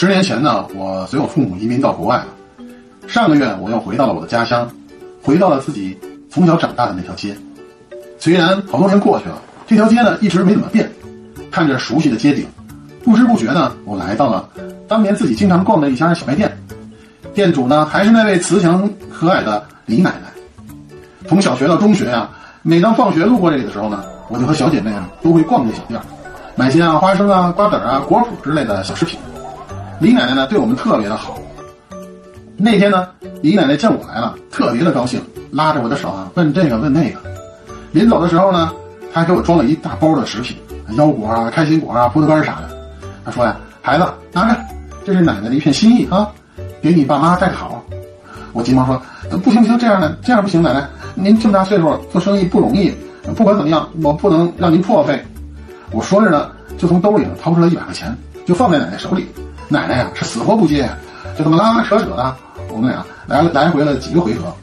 十年前呢，我随我父母移民到国外了。上个月我又回到了我的家乡，回到了自己从小长大的那条街。虽然好多年过去了，这条街呢一直没怎么变。看着熟悉的街景，不知不觉呢，我来到了当年自己经常逛的一家小卖店。店主呢还是那位慈祥和蔼的李奶奶。从小学到中学啊，每当放学路过这里的时候呢，我就和小姐妹啊都会逛这小店，买些啊花生啊、瓜子啊、果脯之类的小食品。李奶奶呢对我们特别的好。那天呢，李奶奶见我来了，特别的高兴，拉着我的手啊，问这个问那个。临走的时候呢，她还给我装了一大包的食品，腰果啊、开心果啊、葡萄干啥的。她说呀：“孩子，拿着，这是奶奶的一片心意啊，给你爸妈带好。”我急忙说：“不行不行，这样的这样不行，奶奶，您这么大岁数做生意不容易，不管怎么样，我不能让您破费。”我说着呢，就从兜里掏出了一百块钱，就放在奶奶手里。奶奶呀是死活不接，就这么拉拉扯扯的。我们俩来了来回了几个回合，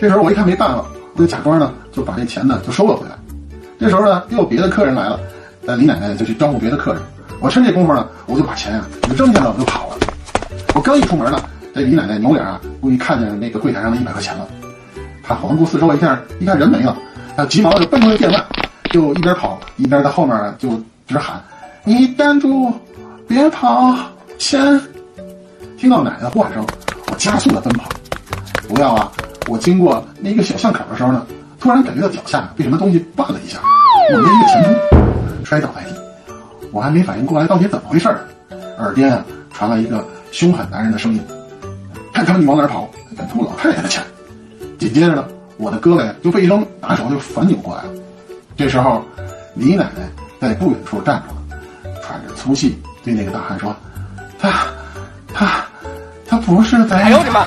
这时候我一看没办法，我就假装呢就把这钱呢就收了回来。这时候呢又有别的客人来了，那李奶奶就去招呼别的客人。我趁这功夫呢，我就把钱啊就扔下了，我就跑了。我刚一出门呢，这李奶奶扭脸啊，估计看见那个柜台上的一百块钱了。她环顾四周一下，一看人没了，她急忙就奔出了店外，就一边跑一边在后面就直喊：“你站住，别跑，先！”听到奶奶的呼喊声。我加速的奔跑，不料啊！我经过那一个小巷口的时候呢，突然感觉到脚下被什么东西绊了一下，猛地一个前冲，摔倒在地。我还没反应过来到底怎么回事儿，耳边啊传来一个凶狠男人的声音：“看他你往哪儿跑，敢偷老太太的钱！”紧接着呢，我的胳膊呀就被一扔，打手就反扭过来了。这时候，李奶奶在不远处站着了，喘着粗气对那个大汉说：“他，他。”他不是在。哎呦我的妈！